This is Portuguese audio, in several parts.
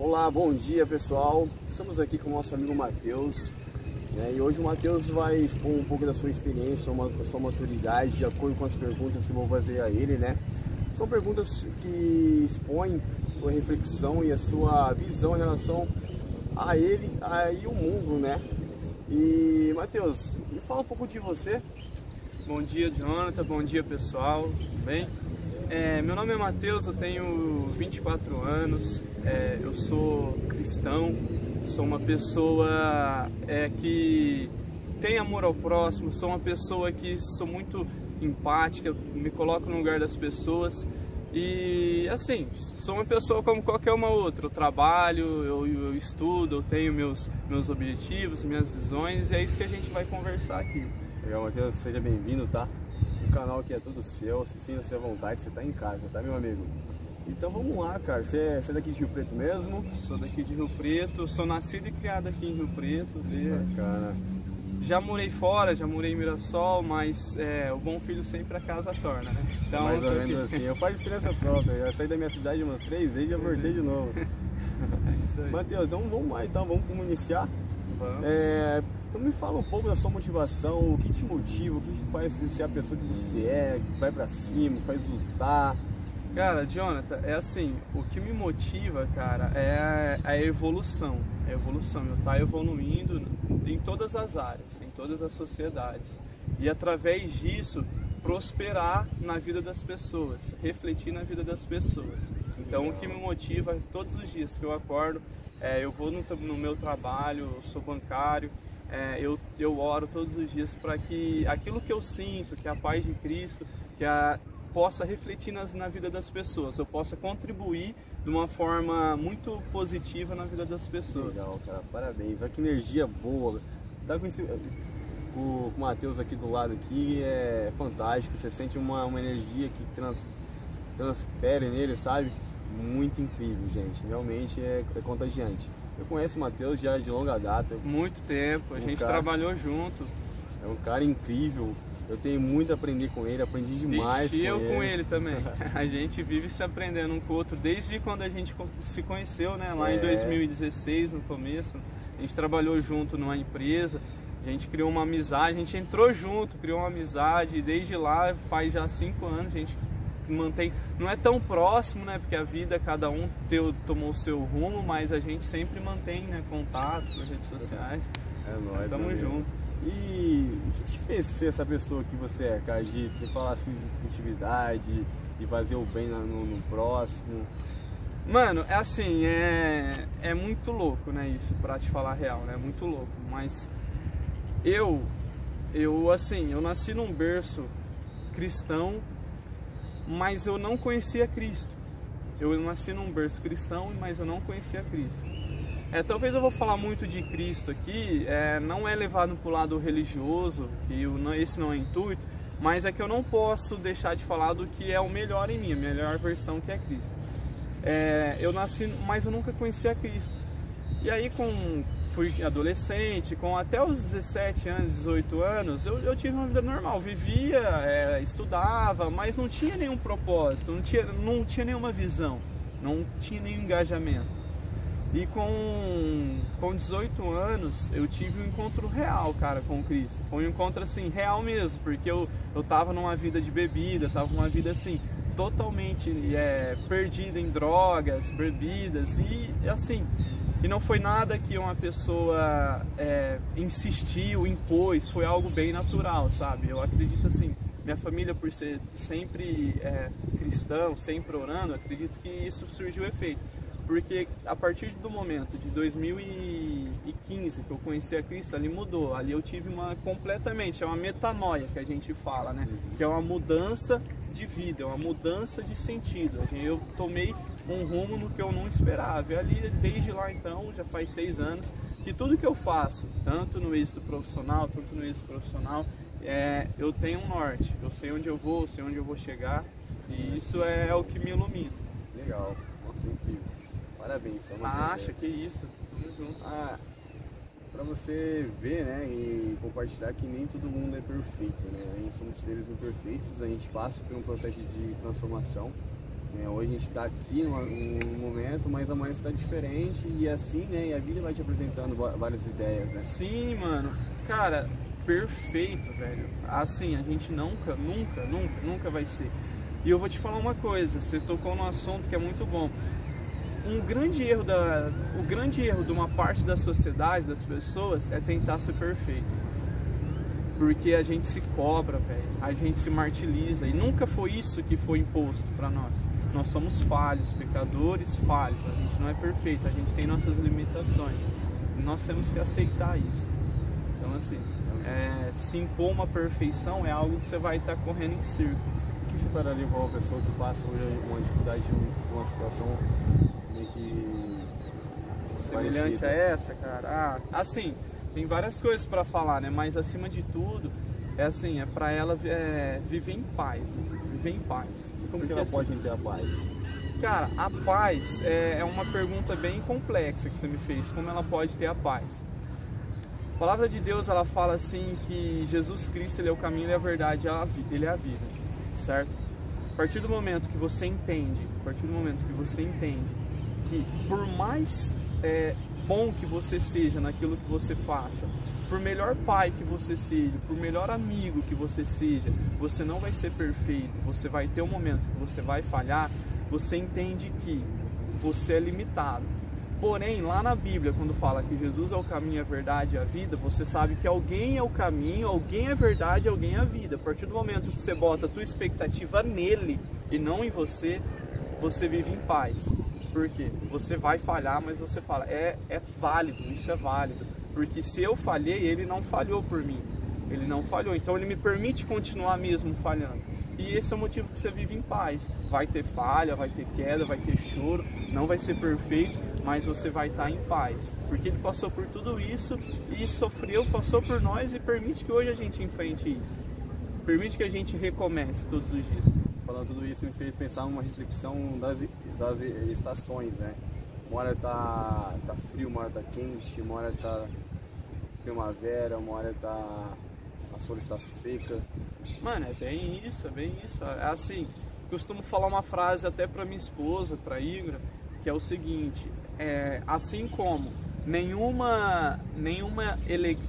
Olá, bom dia pessoal. Estamos aqui com o nosso amigo Matheus. Né? E hoje o Matheus vai expor um pouco da sua experiência, uma, da sua maturidade, de acordo com as perguntas que vou fazer a ele, né? São perguntas que expõem sua reflexão e a sua visão em relação a ele a, e o mundo, né? E Matheus, me fala um pouco de você. Bom dia, Jonathan. Bom dia, pessoal. Tudo bem? É, meu nome é Matheus, eu tenho 24 anos, é, eu sou cristão, sou uma pessoa é, que tem amor ao próximo, sou uma pessoa que sou muito empática, me coloco no lugar das pessoas e assim, sou uma pessoa como qualquer uma outra, eu trabalho, eu, eu estudo, eu tenho meus, meus objetivos, minhas visões e é isso que a gente vai conversar aqui. Legal, Matheus, seja bem-vindo, tá? O canal aqui é tudo seu, se sinta-se à vontade, você tá em casa, tá meu amigo? Então vamos lá, cara. Você, é, você é daqui de Rio Preto mesmo? Sou daqui de Rio Preto, sou nascido e criado aqui em Rio Preto. Bacana. Já morei fora, já morei em Mirassol, mas é, o bom filho sempre a casa torna, né? Então, Mais ou menos assim. Eu faço experiência própria. Eu saí da minha cidade umas três vezes e já voltei de novo. É isso aí. Matheus, então vamos lá então, vamos iniciar. Vamos. É, então me fala um pouco da sua motivação, o que te motiva, o que te faz ser a pessoa que você é, que vai para cima, que faz lutar. Cara, Jonathan, é assim, o que me motiva, cara, é a evolução. É a evolução, eu estar tá evoluindo em todas as áreas, em todas as sociedades. E através disso, prosperar na vida das pessoas, refletir na vida das pessoas. Então, o que me motiva todos os dias que eu acordo, é, eu vou no, no meu trabalho, sou bancário, é, eu, eu oro todos os dias para que aquilo que eu sinto, que a paz de Cristo, que a, possa refletir nas, na vida das pessoas, eu possa contribuir de uma forma muito positiva na vida das pessoas. Legal, cara, parabéns. Olha que energia boa. Tá com esse, o, o Matheus aqui do lado aqui é fantástico. Você sente uma, uma energia que trans, transpere nele, sabe? Muito incrível, gente. Realmente é, é contagiante. Eu conheço o Matheus já de longa data. Muito tempo, a um gente cara, trabalhou junto. É um cara incrível. Eu tenho muito a aprender com ele, aprendi demais com eu ele. com ele também. a gente vive se aprendendo um com o outro desde quando a gente se conheceu, né? Lá é. em 2016, no começo. A gente trabalhou junto numa empresa, a gente criou uma amizade, a gente entrou junto, criou uma amizade e desde lá faz já cinco anos a gente mantém, não é tão próximo, né? Porque a vida, cada um teu, tomou o seu rumo, mas a gente sempre mantém né, contato nas redes sociais. É nóis. Tamo junto. E o que te fez ser essa pessoa que você é, cara? De você falar assim de positividade, de fazer o bem no, no próximo. Mano, é assim, é, é muito louco, né, isso, pra te falar a real, né, é muito louco, mas eu, eu, assim, eu nasci num berço cristão mas eu não conhecia Cristo. Eu nasci num berço cristão, mas eu não conhecia Cristo. É, talvez eu vou falar muito de Cristo aqui, é, não é levado para o lado religioso, eu, esse não é intuito, mas é que eu não posso deixar de falar do que é o melhor em mim, a melhor versão que é Cristo. É, eu nasci, mas eu nunca conhecia Cristo. E aí com fui adolescente, com até os 17 anos, 18 anos, eu, eu tive uma vida normal, vivia, é, estudava, mas não tinha nenhum propósito, não tinha, não tinha nenhuma visão, não tinha nenhum engajamento. E com, com 18 anos eu tive um encontro real, cara, com Cristo. Foi um encontro assim, real mesmo, porque eu, eu tava numa vida de bebida, tava numa vida assim, totalmente é, perdida em drogas, bebidas, e assim, e não foi nada que uma pessoa é, insistiu, impôs, foi algo bem natural, sabe? Eu acredito assim, minha família por ser sempre é, cristão, sempre orando, acredito que isso surgiu efeito. Porque a partir do momento de 2015 que eu conheci a Cristo, ali mudou. Ali eu tive uma completamente, é uma metanoia que a gente fala, né? Que é uma mudança de vida, é uma mudança de sentido. Eu tomei um rumo no que eu não esperava. E ali, desde lá então, já faz seis anos, que tudo que eu faço, tanto no êxito profissional, tanto no êxito profissional, é, eu tenho um norte. Eu sei onde eu vou, sei onde eu vou chegar. E isso é, o que me ilumina. Legal, nossa, incrível. Parabéns, Acha, que isso. Tamo junto. Ah, para você ver, né, e compartilhar que nem todo mundo é perfeito, né? A gente somos seres imperfeitos, a gente passa por um processo de transformação. Né? Hoje a gente está aqui num momento, mas amanhã está diferente e assim, né? E a vida vai te apresentando várias ideias, né? Sim, mano. Cara, perfeito, velho. Assim, a gente nunca, nunca, nunca, nunca vai ser. E eu vou te falar uma coisa, você tocou num assunto que é muito bom. Um grande erro da, o grande erro de uma parte da sociedade, das pessoas, é tentar ser perfeito. Porque a gente se cobra, velho. A gente se martiriza e nunca foi isso que foi imposto para nós. Nós somos falhos, pecadores falhos. A gente não é perfeito, a gente tem nossas limitações. E nós temos que aceitar isso. Então assim, é, se impor uma perfeição é algo que você vai estar correndo em círculo. O que para uma pessoa que passa hoje uma dificuldade de uma situação meio que semelhante parecida? a essa, cara? Ah, assim, tem várias coisas para falar, né? Mas acima de tudo, é assim, é para ela é, viver em paz, né? viver em paz. Como Porque, que ela assim, pode ter a paz? Cara, a paz é, é uma pergunta bem complexa que você me fez. Como ela pode ter a paz? A palavra de Deus ela fala assim que Jesus Cristo ele é o caminho, ele é a verdade, ele é a vida, certo? A partir do momento que você entende, a partir do momento que você entende que por mais é, bom que você seja naquilo que você faça, por melhor pai que você seja, por melhor amigo que você seja, você não vai ser perfeito, você vai ter um momento que você vai falhar, você entende que você é limitado Porém, lá na Bíblia, quando fala que Jesus é o caminho, a verdade e a vida, você sabe que alguém é o caminho, alguém é a verdade, alguém é a vida. A partir do momento que você bota a tua expectativa nele e não em você, você vive em paz. Por quê? Você vai falhar, mas você fala, é, é válido, isso é válido. Porque se eu falhei, ele não falhou por mim. Ele não falhou. Então ele me permite continuar mesmo falhando. E esse é o motivo que você vive em paz. Vai ter falha, vai ter queda, vai ter choro, não vai ser perfeito, mas você vai estar em paz. Porque ele passou por tudo isso e sofreu, passou por nós e permite que hoje a gente enfrente isso. Permite que a gente recomece todos os dias. Falando tudo isso me fez pensar numa reflexão das, das estações, né? Uma hora tá, tá frio, uma hora tá quente, uma hora tá primavera, uma hora tá a folha está seca. Mano, é bem isso, é bem isso. É assim, costumo falar uma frase até para minha esposa, para Igor, que é o seguinte: é, assim como nenhuma nenhuma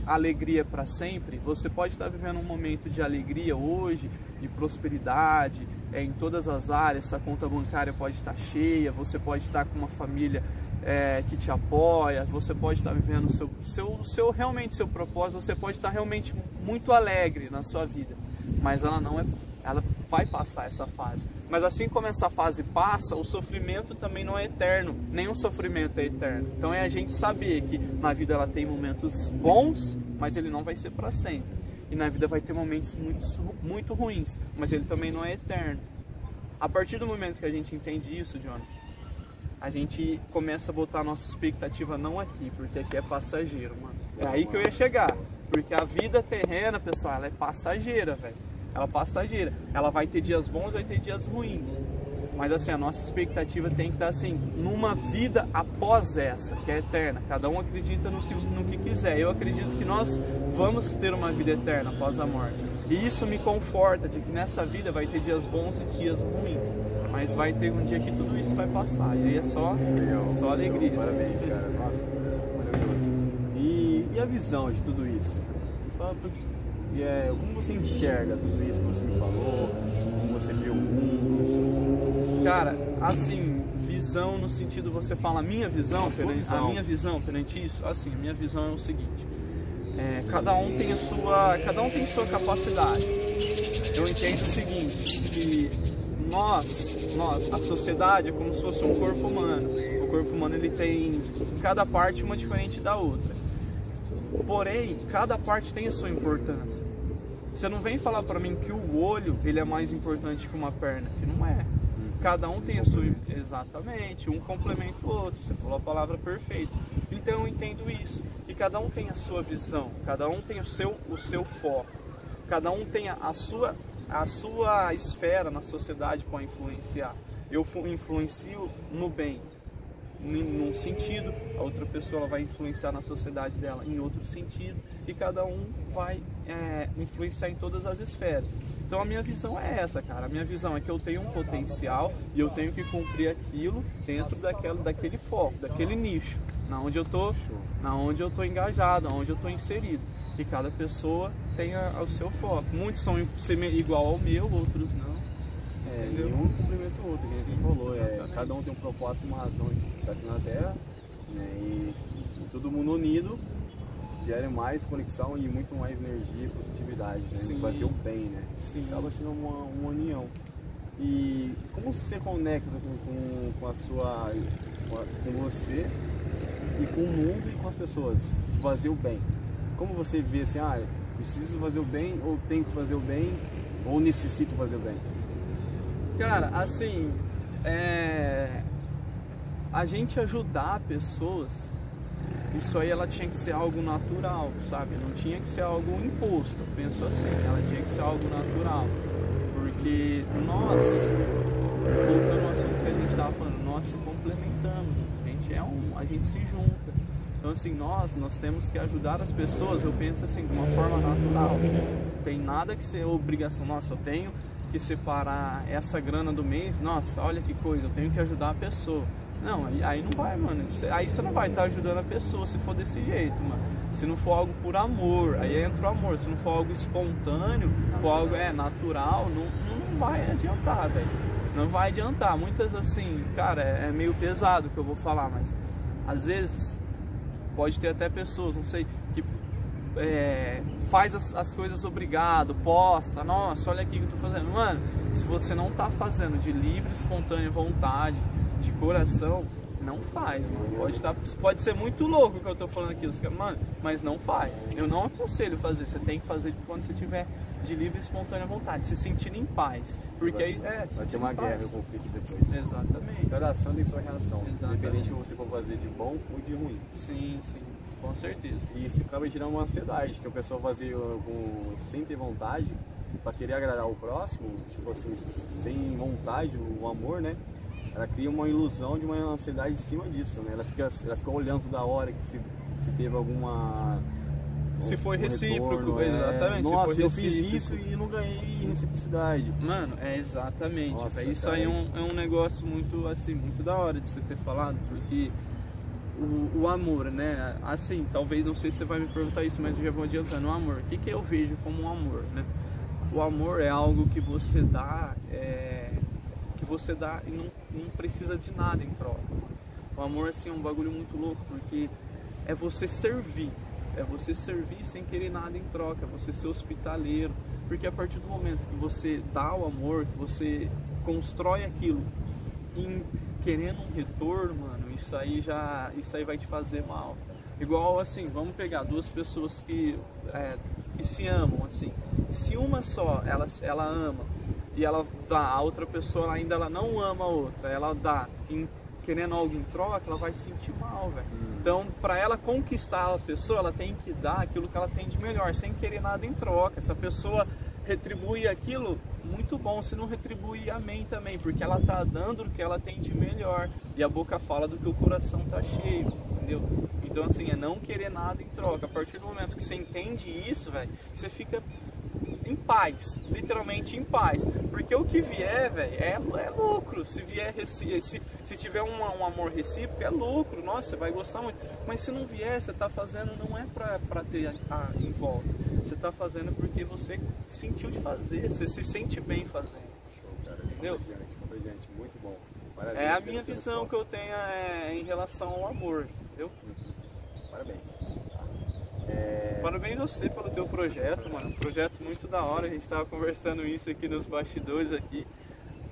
alegria para sempre, você pode estar vivendo um momento de alegria hoje, de prosperidade, é, em todas as áreas, essa conta bancária pode estar cheia, você pode estar com uma família é, que te apoia, você pode estar vivendo seu, seu, seu, realmente seu propósito, você pode estar realmente muito alegre na sua vida, mas ela não é, ela vai passar essa fase. Mas assim como essa fase passa, o sofrimento também não é eterno, nenhum sofrimento é eterno. Então é a gente saber que na vida ela tem momentos bons, mas ele não vai ser para sempre. E na vida vai ter momentos muito, muito ruins, mas ele também não é eterno. A partir do momento que a gente entende isso, John, a gente começa a botar a nossa expectativa não aqui, porque aqui é passageiro, mano. É aí que eu ia chegar. Porque a vida terrena, pessoal, ela é passageira, velho. Ela é passageira. Ela vai ter dias bons, vai ter dias ruins. Mas assim, a nossa expectativa tem que estar assim, numa vida após essa, que é eterna. Cada um acredita no que, no que quiser. Eu acredito que nós vamos ter uma vida eterna após a morte. E isso me conforta de que nessa vida vai ter dias bons e dias ruins. Mas vai ter um dia que tudo isso vai passar. E aí é só, só alegria. Parabéns, cara. Nossa, maravilhoso. E, e a visão de tudo isso? Fala e é, como você enxerga tudo isso que você me falou? Como você vê o mundo? Cara, assim, visão no sentido você fala a minha visão, perante, visão. a minha visão perante isso, assim, a minha visão é o seguinte. É, cada um tem a sua, cada um tem sua capacidade. Eu entendo o seguinte, que nós, nós, a sociedade é como se fosse um corpo humano. O corpo humano ele tem cada parte uma diferente da outra. Porém, cada parte tem a sua importância. Você não vem falar para mim que o olho ele é mais importante que uma perna, que não é. Cada um tem a sua exatamente, um complementa o outro. Você falou a palavra perfeita. Então eu entendo isso. E cada um tem a sua visão, cada um tem o seu o seu foco. Cada um tem a, sua a sua esfera na sociedade para influenciar. Eu influencio no bem. Num sentido, a outra pessoa vai influenciar na sociedade dela em outro sentido, e cada um vai é, influenciar em todas as esferas. Então a minha visão é essa, cara. A minha visão é que eu tenho um potencial e eu tenho que cumprir aquilo dentro daquela, daquele foco, daquele nicho, na onde eu tô, na onde eu tô engajado, onde eu tô inserido. E cada pessoa tem o seu foco. Muitos são igual ao meu, outros não. É, e um complementa o outro, que a gente falou. É, cada um tem um propósito e uma razão de estar aqui na Terra. Né, e, e todo mundo unido gera mais conexão e muito mais energia e positividade, né? Fazer o bem, né? Sim. Acaba sendo uma, uma união. E como você conecta com, com, com a sua. com você e com o mundo e com as pessoas? Fazer o bem. Como você vê assim, ah, preciso fazer o bem, ou tenho que fazer o bem, ou necessito fazer o bem? Cara, assim, é... a gente ajudar pessoas, isso aí ela tinha que ser algo natural, sabe? Não tinha que ser algo imposto, eu penso assim, ela tinha que ser algo natural. Porque nós, voltando ao assunto que a gente estava falando, nós se complementamos, a gente é um, a gente se junta. Então assim, nós, nós temos que ajudar as pessoas, eu penso assim, de uma forma natural. Não tem nada que ser obrigação, nossa, eu tenho que separar essa grana do mês, nossa, olha que coisa, eu tenho que ajudar a pessoa. Não, aí, não vai, mano. Aí você não vai estar tá ajudando a pessoa se for desse jeito, mano. Se não for algo por amor, aí entra o amor. Se não for algo espontâneo, for algo é, natural, não, não vai adiantar, velho. Não vai adiantar. Muitas assim, cara, é, é meio pesado o que eu vou falar, mas às vezes pode ter até pessoas, não sei, é, faz as, as, coisas obrigado, posta, nossa, olha aqui que eu tô fazendo. Mano, se você não tá fazendo de livre, espontânea vontade, de coração, não faz, mano. Pode, tá, pode ser muito louco o que eu tô falando aqui, mano, mas não faz. Eu não aconselho fazer, você tem que fazer quando você tiver de livre e espontânea vontade, se sentindo em paz. Porque vai, aí é. Vai ter uma guerra, um conflito depois. Exatamente. Cada ação tem sua reação. Exatamente. Independente do que você for fazer de bom ou de ruim. Sim, sim. Com certeza. E isso acaba gerando uma ansiedade, que a pessoa fazer com, sem ter vontade, para querer agradar o próximo, tipo assim, sem vontade, o amor, né? Ela cria uma ilusão de uma ansiedade em cima disso, né? Ela fica, ela fica olhando toda hora que se, se teve alguma se foi um recíproco, retorno, é. exatamente. Nossa, eu fiz isso e não ganhei reciprocidade. Mano, é exatamente. Nossa, isso cara. aí é um, é um negócio muito, assim, muito da hora de você ter falado, porque o, o, amor, né? Assim, talvez não sei se você vai me perguntar isso, mas eu já vou adiantando. O amor, o que, que eu vejo como um amor, né? O amor é algo que você dá, é, que você dá e não, não precisa de nada em troca. O amor, assim, é um bagulho muito louco, porque é você servir é você servir sem querer nada em troca, você ser hospitaleiro, porque a partir do momento que você dá o amor, que você constrói aquilo em querendo um retorno, mano, isso aí já, isso aí vai te fazer mal. Igual assim, vamos pegar duas pessoas que, é, que se amam, assim. Se uma só, ela, ela ama e ela dá, a outra pessoa ainda ela não ama a outra, ela dá em querendo algo em troca, ela vai se sentir mal, velho. Hum. Então, para ela conquistar a pessoa, ela tem que dar aquilo que ela tem de melhor, sem querer nada em troca. Se a pessoa retribui aquilo, muito bom. Se não retribui, amém também, porque ela tá dando o que ela tem de melhor. E a boca fala do que o coração tá cheio, entendeu? Então, assim, é não querer nada em troca. A partir do momento que você entende isso, velho, você fica em paz, literalmente em paz. Porque o que vier, velho, é, é lucro. Se vier, se, se tiver um, um amor recíproco, é lucro. Nossa, você vai gostar muito. Mas se não vier, você tá fazendo, não é pra ter a, a, em volta. Você tá fazendo porque você sentiu de fazer, você se sente bem fazendo. Show, cara. Entendeu? Gente, muito bom. Parabéns, é a minha visão que eu tenho é, em relação ao amor, entendeu? Parabéns. É... Parabéns você pelo teu projeto, mano. Um projeto muito da hora. A gente tava conversando isso aqui nos bastidores aqui.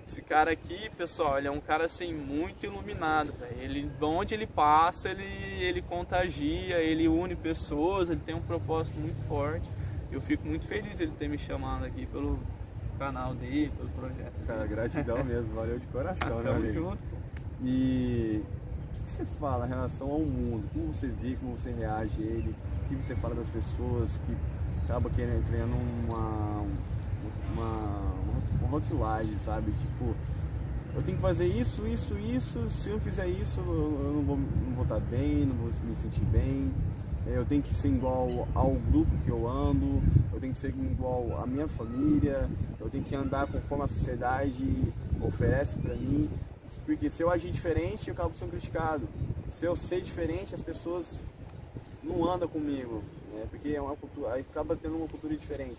Esse cara aqui, pessoal, ele é um cara assim muito iluminado, véio. Ele, onde ele passa, ele, ele contagia, ele une pessoas, ele tem um propósito muito forte. Eu fico muito feliz ele ter me chamado aqui pelo canal dele, pelo projeto. Cara, gratidão mesmo, valeu de coração, né, amigo? Junto, E o que você fala em relação ao mundo? Como você vê, como você reage a ele? que você fala das pessoas que acaba querendo, criando uma, uma, uma rotulagem, sabe? Tipo, eu tenho que fazer isso, isso, isso. Se eu fizer isso, eu não vou, não vou estar bem, não vou me sentir bem. É, eu tenho que ser igual ao grupo que eu ando, eu tenho que ser igual à minha família, eu tenho que andar conforme a sociedade oferece para mim. Porque se eu agir diferente, eu acabo sendo criticado. Se eu ser diferente, as pessoas não andam comigo, né? porque é uma cultura, aí acaba tendo uma cultura diferente.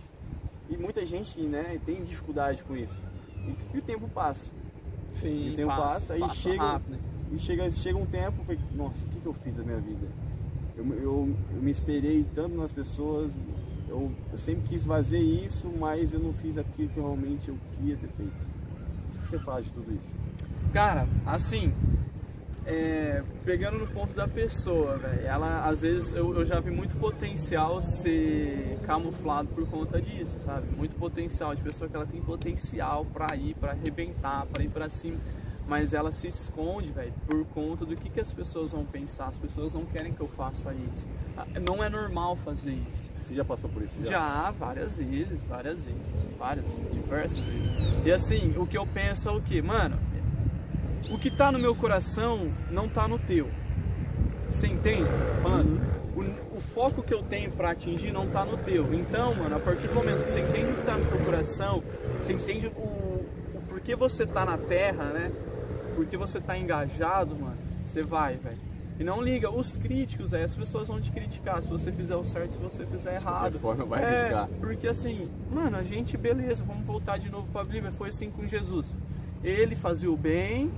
E muita gente né, tem dificuldade com isso. E, e o tempo passa. Sim, e o tempo passa, passa aí passa chega, rápido. e chega, chega um tempo, falei, nossa, o que, que eu fiz da minha vida? Eu, eu, eu me esperei tanto nas pessoas, eu, eu sempre quis fazer isso, mas eu não fiz aquilo que realmente eu queria ter feito. O que você faz de tudo isso? Cara, assim, é, pegando no ponto da pessoa, ela às vezes eu, eu, já vi muito potencial ser camuflado por conta disso, sabe? Muito potencial de pessoa que ela tem potencial para ir, para arrebentar, para ir para cima, mas ela se esconde, velho, por conta do que, que as pessoas vão pensar. As pessoas não querem que eu faça isso. Ah, não é normal fazer isso. Você já passou por isso? Já, já várias vezes, várias vezes, várias, diversas vezes. E assim, o que eu penso é o que, mano? o que está no meu coração não está no teu. Você entende? Falando, o, o, foco que eu tenho para atingir não está no teu. Então, mano, a partir do momento que você entende o que está no teu coração, você entende o, o porquê você está na terra, né? Porque você está engajado, mano, você vai, velho. E não liga, os críticos, é, as pessoas vão te criticar se você fizer o certo, se você fizer errado. De forma vai é, criticar. Porque assim, mano, a gente, beleza, vamos voltar de novo para a Bíblia, foi assim com Jesus. Ele fazia o bem,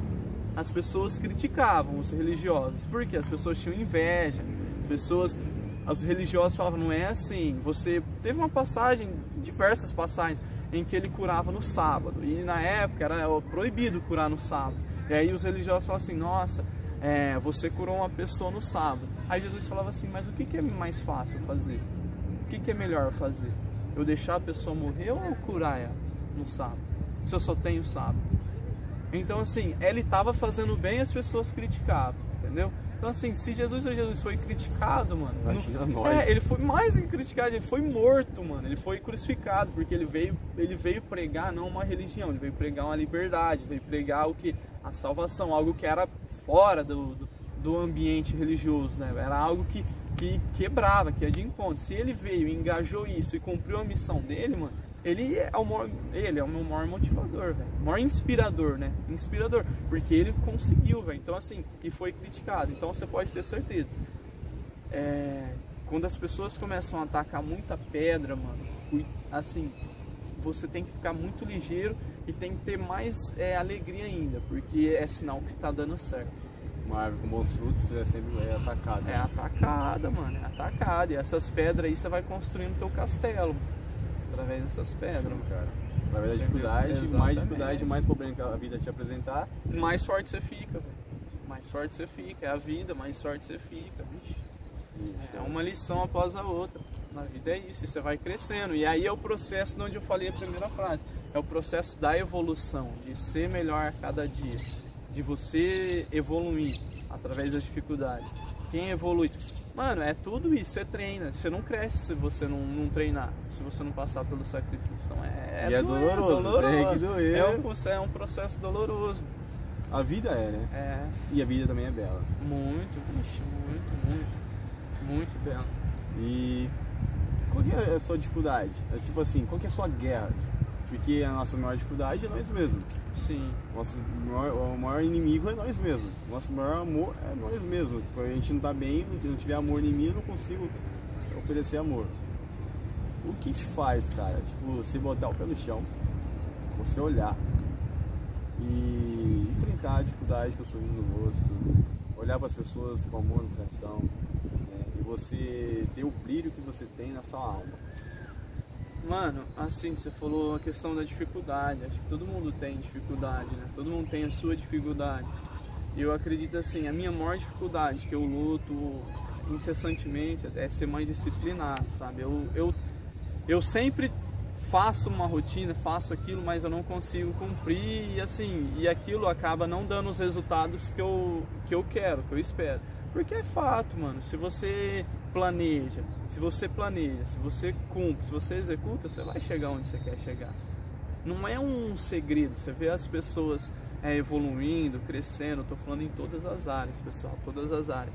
as pessoas criticavam os religiosos, porque as pessoas tinham inveja, as pessoas, os religiosos falavam, não é assim, você teve uma passagem, diversas passagens, em que ele curava no sábado, e na época era proibido curar no sábado, e aí os religiosos falavam assim, nossa, é, você curou uma pessoa no sábado, aí Jesus falava assim, mas o que, que é mais fácil fazer? O que, que é melhor fazer? Eu deixar a pessoa morrer ou curar ela no sábado? Se eu só tenho sábado? Então, assim, ele estava fazendo bem e as pessoas criticavam, entendeu? Então, assim, se Jesus Jesus foi criticado, mano. Imagina não, nós. É, ele foi mais criticado, ele foi morto, mano. Ele foi crucificado, porque ele veio, ele veio pregar não uma religião, ele veio pregar uma liberdade, veio pregar o que? A salvação, algo que era fora do, do, do ambiente religioso, né? Era algo que, que quebrava, que ia de encontro. Se ele veio, engajou isso e cumpriu a missão dele, mano, ele é o maior, ele é o meu maior motivador. Maior inspirador, né? Inspirador, porque ele conseguiu, velho. Então assim, e foi criticado. Então você pode ter certeza. É, quando as pessoas começam a atacar muita pedra, mano, assim, você tem que ficar muito ligeiro e tem que ter mais é, alegria ainda, porque é sinal que está dando certo. Uma árvore com bons frutos é sempre é atacada. É atacada, mano, é atacada. E essas pedras aí você vai construindo teu castelo através dessas pedras. Sim, cara. Através da dificuldade, mais dificuldade, mais problema que a vida te apresentar. Mais forte você fica, mais forte você fica. É a vida, mais forte você fica. Isso, é uma lição após a outra. Na vida é isso, você vai crescendo. E aí é o processo de onde eu falei a primeira frase. É o processo da evolução, de ser melhor a cada dia, de você evoluir através das dificuldades. Quem evolui? Mano, é tudo isso. Você treina. Você não cresce se você não, não treinar. Se você não passar pelo sacrifício. Então é, é, e é doloroso. doloroso. Tem que doer. É um, é um processo doloroso. A vida é, né? É. E a vida também é bela. Muito, vixe, muito, muito. Muito bela. E qual que é a sua dificuldade? É tipo assim, qual que é a sua guerra? Porque a nossa maior dificuldade é nós mesmos. Sim. Nosso maior, o maior inimigo é nós mesmos. Nosso maior amor é nós mesmos. Quando a gente não tá bem, não tiver amor em mim, eu não consigo oferecer amor. O que te faz, cara? Tipo, você botar o pé no chão, você olhar e enfrentar a dificuldade com o sorriso no rosto, olhar para as pessoas com amor no coração você ter o brilho que você tem na sua alma. Mano, assim, você falou a questão da dificuldade. Acho que todo mundo tem dificuldade, né? Todo mundo tem a sua dificuldade. E eu acredito assim, a minha maior dificuldade que eu luto incessantemente é ser mais disciplinado, sabe? Eu, eu, eu sempre faço uma rotina, faço aquilo, mas eu não consigo cumprir e assim, e aquilo acaba não dando os resultados que eu, que eu quero, que eu espero. Porque é fato, mano. Se você planeja, se você planeja, se você cumpre, se você executa, você vai chegar onde você quer chegar. Não é um segredo. Você vê as pessoas é, evoluindo, crescendo, estou falando em todas as áreas, pessoal, todas as áreas.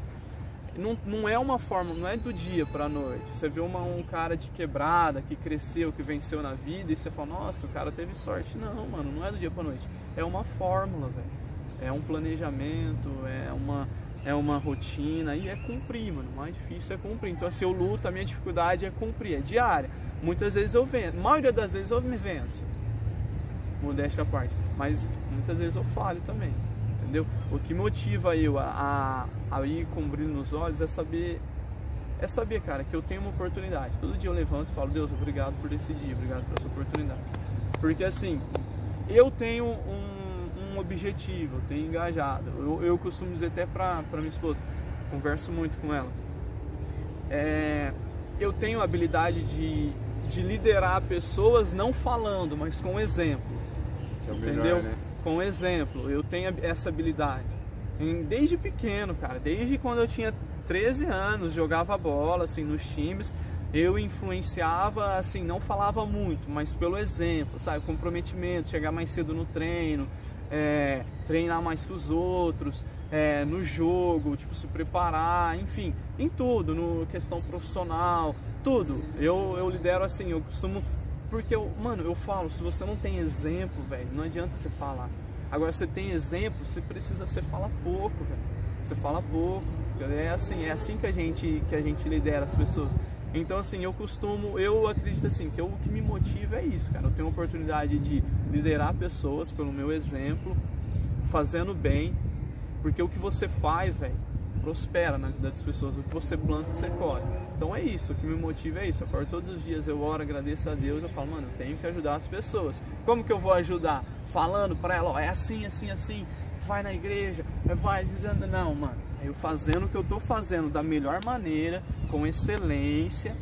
Não, não é uma forma, não é do dia para a noite. Você vê uma, um cara de quebrada que cresceu, que venceu na vida e você fala, nossa, o cara teve sorte. Não, mano, não é do dia para noite. É uma fórmula, velho. É um planejamento, é uma, é uma rotina e é cumprir, mano. O mais difícil é cumprir. Então, assim, eu luto, a minha dificuldade é cumprir, é diária. Muitas vezes eu venço, a maioria das vezes eu me venço. Modéstia à parte. Mas muitas vezes eu falho também. Entendeu? O que motiva eu a, a, a ir com brilho nos olhos é saber é saber, cara, que eu tenho uma oportunidade. Todo dia eu levanto e falo, Deus, obrigado por esse dia, obrigado por essa oportunidade. Porque assim, eu tenho um, um objetivo, eu tenho engajado. Eu, eu costumo dizer até pra, pra minha esposa, converso muito com ela. É, eu tenho a habilidade de, de liderar pessoas não falando, mas com exemplo. É entendeu? Né? Com exemplo, eu tenho essa habilidade. Desde pequeno, cara, desde quando eu tinha 13 anos, jogava bola assim nos times, eu influenciava, assim, não falava muito, mas pelo exemplo, sabe, comprometimento, chegar mais cedo no treino, é, treinar mais que os outros, é, no jogo, tipo, se preparar, enfim, em tudo, no questão profissional, tudo. Eu, eu lidero assim, eu costumo. Porque, eu, mano, eu falo, se você não tem exemplo, velho, não adianta você falar. Agora, você tem exemplo, você precisa, você fala pouco, velho. Você fala pouco. É assim, é assim que a gente, que a gente lidera as pessoas. Então, assim, eu costumo, eu acredito assim, que eu, o que me motiva é isso, cara. Eu tenho a oportunidade de liderar pessoas pelo meu exemplo, fazendo bem, porque o que você faz, velho, prospera na vida das pessoas. O que você planta, você colhe. Então é isso, o que me motiva é isso. Eu acordo todos os dias, eu oro, agradeço a Deus, eu falo, mano, eu tenho que ajudar as pessoas. Como que eu vou ajudar? Falando para ela, ó, é assim, assim, assim, vai na igreja, vai dizendo, não, mano. Eu fazendo o que eu tô fazendo da melhor maneira, com excelência,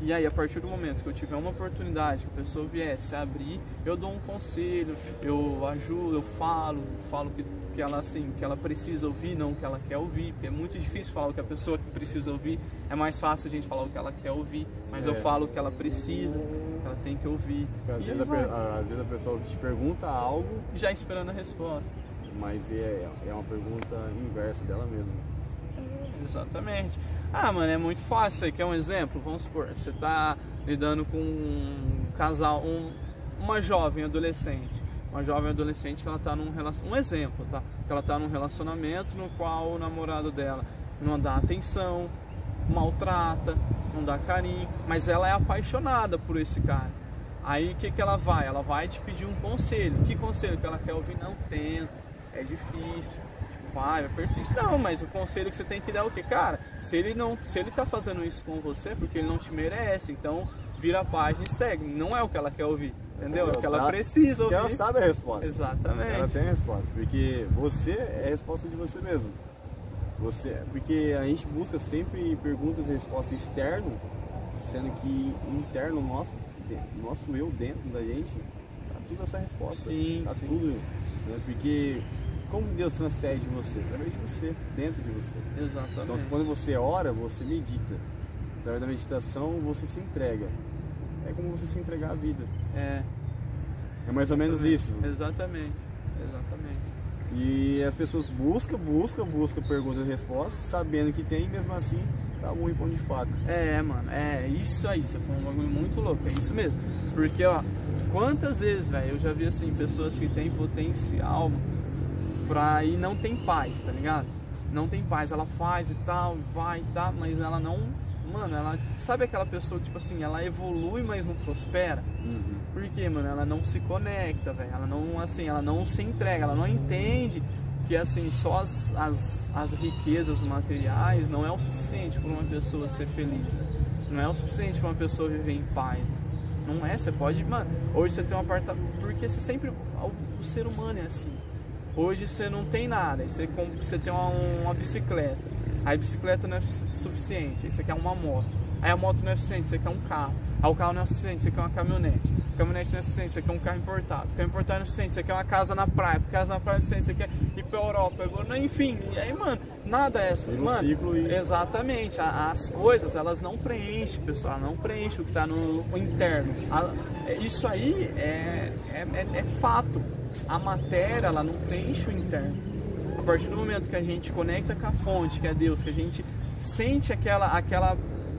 e aí, a partir do momento que eu tiver uma oportunidade, que a pessoa viesse a abrir, eu dou um conselho, eu ajudo, eu falo, falo que, que ela assim, que ela precisa ouvir, não o que ela quer ouvir, porque é muito difícil falar o que a pessoa precisa ouvir. É mais fácil a gente falar o que ela quer ouvir, mas é. eu falo o que ela precisa, que ela tem que ouvir. Às vezes, a, às vezes a pessoa te pergunta algo, já esperando a resposta. Mas é, é uma pergunta inversa dela mesmo. Exatamente. Ah, mano, é muito fácil. Você quer um exemplo? Vamos supor, você tá lidando com um casal, um, uma jovem adolescente. Uma jovem adolescente que ela tá num relacionamento. Um exemplo, tá? Que ela tá num relacionamento no qual o namorado dela não dá atenção, maltrata, não dá carinho, mas ela é apaixonada por esse cara. Aí o que, que ela vai? Ela vai te pedir um conselho. Que conselho que ela quer ouvir? Não tenta, é difícil vai, persiste. Não, mas o conselho que você tem que dar é o que? Cara, se ele não, se ele tá fazendo isso com você, é porque ele não te merece, então vira a página e segue. Não é o que ela quer ouvir. Entendeu? É o que ela precisa ouvir. Porque ela sabe a resposta. Exatamente. Ela tem a resposta. Porque você é a resposta de você mesmo. Você, porque a gente busca sempre perguntas e respostas externo, sendo que interno nosso, nosso eu dentro da gente, tá tudo essa resposta. Sim, tá sim. tudo. Né? Porque como Deus transcende você? Através de você, dentro de você. Exatamente. Então, quando você ora, você medita. Através da meditação, você se entrega. É como você se entregar à vida. É. É mais ou menos isso. Exatamente. Exatamente. E as pessoas buscam, buscam, buscam perguntas e respostas, sabendo que tem, mesmo assim, tá um pão de faca. É, mano, é isso aí, você foi um bagulho muito louco, é isso mesmo. Porque, ó, quantas vezes, velho, eu já vi assim, pessoas que têm potencial, pra e não tem paz, tá ligado? Não tem paz, ela faz e tal, vai e tá, mas ela não, mano, ela sabe aquela pessoa que tipo assim, ela evolui, mas não prospera. Uhum. Por quê, mano? Ela não se conecta, velho. Ela não assim, ela não se entrega, ela não entende que assim, só as, as, as riquezas materiais não é o suficiente para uma pessoa ser feliz. Não é o suficiente para uma pessoa viver em paz. Não é, você pode, mano, hoje você tem um apartamento, porque você sempre o, o ser humano é assim. Hoje você não tem nada, você, você tem uma, uma bicicleta, aí a bicicleta não é suficiente, aí você quer uma moto. Aí a moto não é suficiente, você quer um carro. Aí o carro não é suficiente, você quer uma caminhonete. A caminhonete não é suficiente, você quer um carro importado. O carro importado não é suficiente, você quer uma casa na praia. A casa na praia não é suficiente, você quer ir pra Europa. Enfim, e aí, mano, nada é assim. Mano, ciclo e... Exatamente. As coisas, elas não preenchem, pessoal. Não preenchem o que tá no interno. Isso aí é, é, é, é fato a matéria ela não preenche o interno. A partir do momento que a gente conecta com a fonte, que é Deus, que a gente sente aquela, aquela,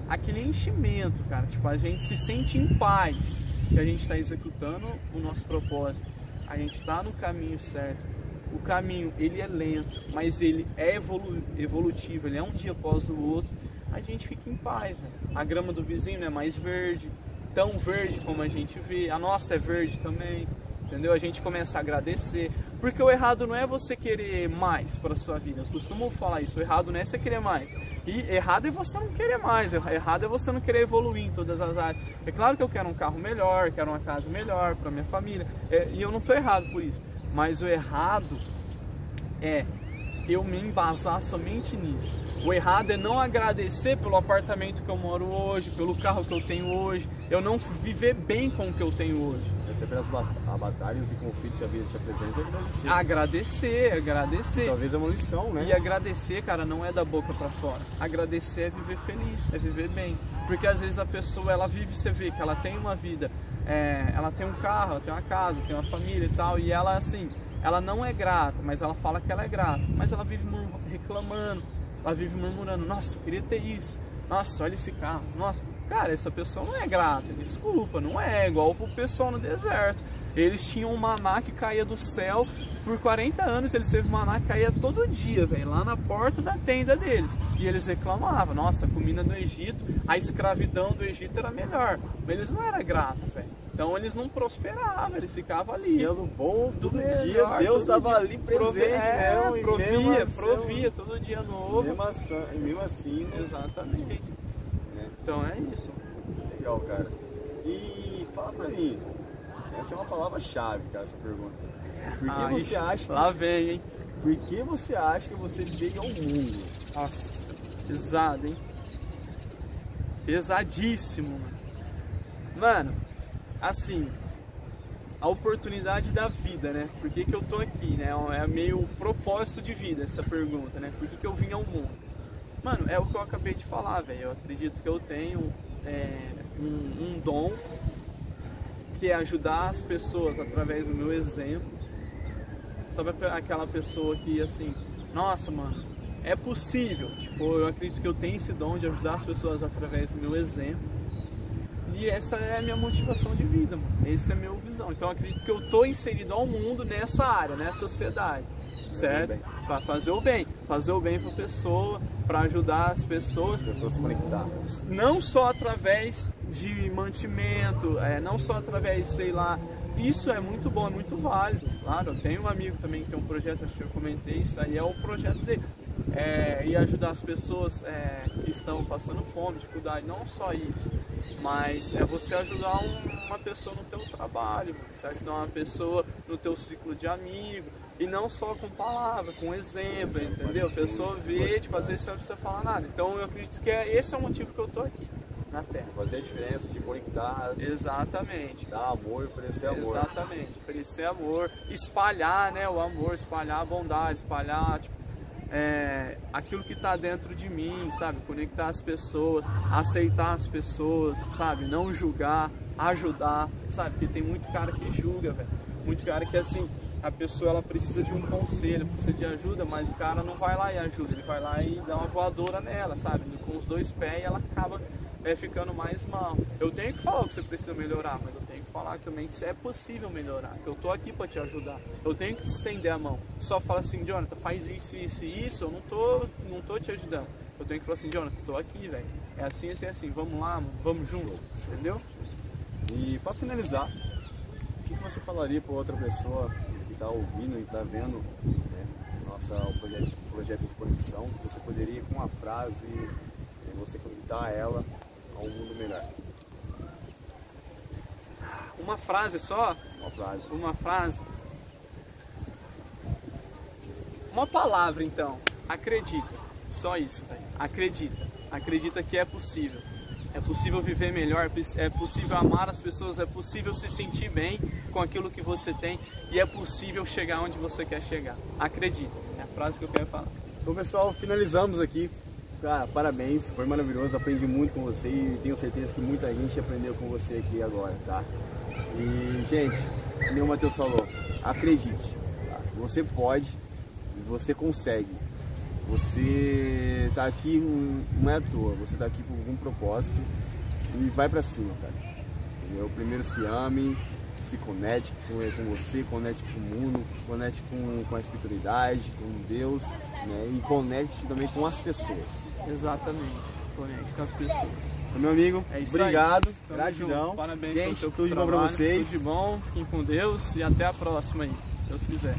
aquele enchimento, cara, tipo, a gente se sente em paz, que a gente está executando o nosso propósito, a gente está no caminho certo. O caminho ele é lento, mas ele é evolu evolutivo, ele é um dia após o outro. A gente fica em paz. Né? A grama do vizinho é mais verde, tão verde como a gente vê. A nossa é verde também entendeu? A gente começa a agradecer, porque o errado não é você querer mais para sua vida. Eu costumo falar isso, o errado não é você querer mais. E errado é você não querer mais, errado é você não querer evoluir em todas as áreas. É claro que eu quero um carro melhor, quero uma casa melhor para minha família, é, e eu não estou errado por isso. Mas o errado é eu me embasar somente nisso. O errado é não agradecer pelo apartamento que eu moro hoje, pelo carro que eu tenho hoje, eu não viver bem com o que eu tenho hoje. Até pelas batalhas e conflitos que a vida te apresenta, agradecer. Agradecer, agradecer. Talvez é uma lição, né? E agradecer, cara, não é da boca para fora. Agradecer é viver feliz, é viver bem. Porque às vezes a pessoa, ela vive, você vê que ela tem uma vida, é, ela tem um carro, ela tem uma casa, tem uma família e tal, e ela assim ela não é grata, mas ela fala que ela é grata, mas ela vive reclamando, ela vive murmurando, nossa, eu queria ter isso, nossa, olha esse carro, nossa, cara, essa pessoa não é grata, desculpa, não é igual o pessoal no deserto. Eles tinham um maná que caía do céu por 40 anos. Eles teve maná que caía todo dia, velho, lá na porta da tenda deles. E eles reclamavam: nossa, a comida do Egito, a escravidão do Egito era melhor. Mas eles não eram gratos, velho. Então eles não prosperavam, eles ficavam ali. Sendo bom todo melhor, dia, Deus estava ali presente é, mesmo. Provia, provia, todo dia novo. Mesmo assim, mesmo assim né? Exatamente. Então é isso. Legal, cara. E fala pra mim, essa é uma palavra-chave, cara, essa pergunta. Por que ah, você acha. Lá vem, hein? Por que você acha que você veio ao mundo? Nossa, pesado, hein? Pesadíssimo, mano. Mano, assim, a oportunidade da vida, né? Por que, que eu tô aqui, né? É meio propósito de vida essa pergunta, né? Por que, que eu vim ao mundo? Mano, é o que eu acabei de falar, velho. Eu acredito que eu tenho é, um, um dom que é ajudar as pessoas através do meu exemplo. Sabe aquela pessoa que, assim, nossa, mano, é possível. Tipo, eu acredito que eu tenho esse dom de ajudar as pessoas através do meu exemplo e essa é a minha motivação de vida, mano. Essa é a minha visão. Então acredito que eu tô inserido ao mundo nessa área, nessa sociedade. Certo? Para fazer o bem. Fazer o bem para a pessoa, para ajudar as pessoas. As pessoas se conectar. Não só através de mantimento, é, não só através, sei lá, isso é muito bom, é muito válido. Claro, eu tenho um amigo também que tem um projeto, acho que eu comentei, isso aí é o projeto dele. É, e ajudar as pessoas é, que estão passando fome, dificuldade, não só isso, mas é você ajudar um, uma pessoa no teu trabalho, você ajudar uma pessoa no teu ciclo de amigo, e não só com palavra, com exemplo, entendeu? A pessoa vê, tipo, às vezes você não precisa falar nada. Então eu acredito que é, esse é o motivo que eu tô aqui na Terra. Fazer a diferença, de conectar. Exatamente. Dar amor, oferecer amor. Exatamente. Oferecer amor, espalhar, né, o amor, espalhar a bondade, espalhar, tipo, é, aquilo que está dentro de mim, sabe? Conectar as pessoas, aceitar as pessoas, sabe? Não julgar, ajudar, sabe? Porque tem muito cara que julga, velho. Muito cara que assim, a pessoa ela precisa de um conselho, precisa de ajuda, mas o cara não vai lá e ajuda, ele vai lá e dá uma voadora nela, sabe? Com os dois pés e ela acaba é, ficando mais mal. Eu tenho que falar que você precisa melhorar, mas eu tenho que falar também que é possível melhorar. Que eu tô aqui para te ajudar. Eu tenho que te estender a mão. Só fala assim, Jonathan, faz isso, isso e isso. Eu não tô, não tô te ajudando. Eu tenho que falar assim, Jonathan, tô aqui, velho. É assim, assim, assim. Vamos lá, vamos junto. Entendeu? E para finalizar, o que você falaria para outra pessoa que está ouvindo e está vendo né, nossa, o projeto, projeto de conexão? Você poderia, com uma frase, você conectar ela a um mundo melhor? Uma frase só? Uma frase. Uma frase. Uma palavra então. Acredita. Só isso. Acredita. Acredita que é possível. É possível viver melhor, é possível amar as pessoas, é possível se sentir bem com aquilo que você tem e é possível chegar onde você quer chegar. Acredita. É a frase que eu quero falar. Então, pessoal, finalizamos aqui Cara, parabéns, foi maravilhoso, aprendi muito com você e tenho certeza que muita gente aprendeu com você aqui agora, tá? E, gente, como o Matheus falou, acredite. Tá? Você pode, você consegue. Você tá aqui não é à toa, você tá aqui com algum propósito e vai para cima, cara. Entendeu? Primeiro se ame, se conecte com, com você, conecte com o mundo, conecte com, com a espiritualidade, com Deus, né? E conecte também com as pessoas. Exatamente, conecte com as pessoas. Meu amigo, é obrigado, gratidão. Parabéns Gente, pelo tudo de bom pra vocês. Tudo de bom, fiquem com Deus e até a próxima aí, se Deus quiser.